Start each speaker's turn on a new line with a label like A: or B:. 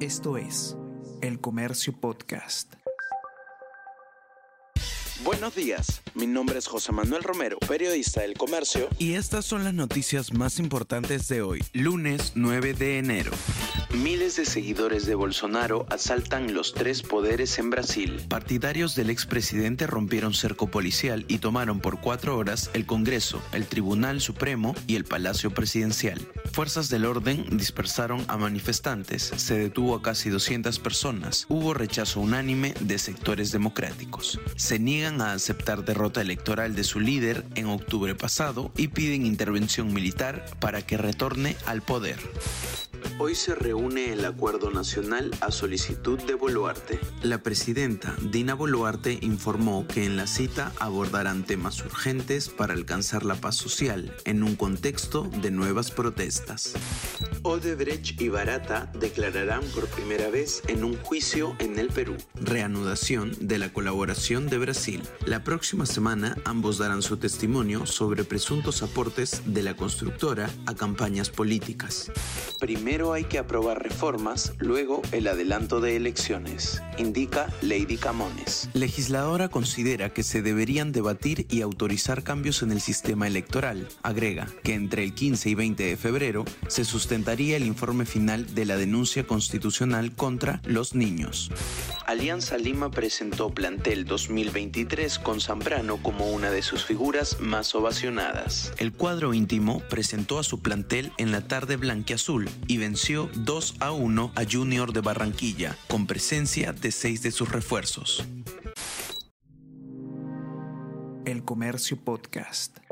A: Esto es El Comercio Podcast.
B: Buenos días, mi nombre es José Manuel Romero, periodista del Comercio.
A: Y estas son las noticias más importantes de hoy, lunes 9 de enero.
B: Miles de seguidores de Bolsonaro asaltan los tres poderes en Brasil.
A: Partidarios del expresidente rompieron cerco policial y tomaron por cuatro horas el Congreso, el Tribunal Supremo y el Palacio Presidencial. Fuerzas del orden dispersaron a manifestantes, se detuvo a casi 200 personas, hubo rechazo unánime de sectores democráticos. Se niegan a aceptar derrota electoral de su líder en octubre pasado y piden intervención militar para que retorne al poder.
B: Hoy se reúne el Acuerdo Nacional a solicitud de Boluarte.
A: La presidenta Dina Boluarte informó que en la cita abordarán temas urgentes para alcanzar la paz social en un contexto de nuevas protestas.
B: Odebrecht y Barata declararán por primera vez en un juicio en el Perú.
A: Reanudación de la colaboración de Brasil. La próxima semana ambos darán su testimonio sobre presuntos aportes de la constructora a campañas políticas.
B: Primero hay que aprobar reformas, luego el adelanto de elecciones, Lady Camones.
A: Legisladora considera que se deberían debatir y autorizar cambios en el sistema electoral. Agrega que entre el 15 y 20 de febrero se sustentaría el informe final de la denuncia constitucional contra los niños.
B: Alianza Lima presentó plantel 2023 con Zambrano como una de sus figuras más ovacionadas.
A: El cuadro íntimo presentó a su plantel en la tarde blanqueazul y venció 2 a 1 a Junior de Barranquilla, con presencia de seis de sus refuerzos. El Comercio Podcast.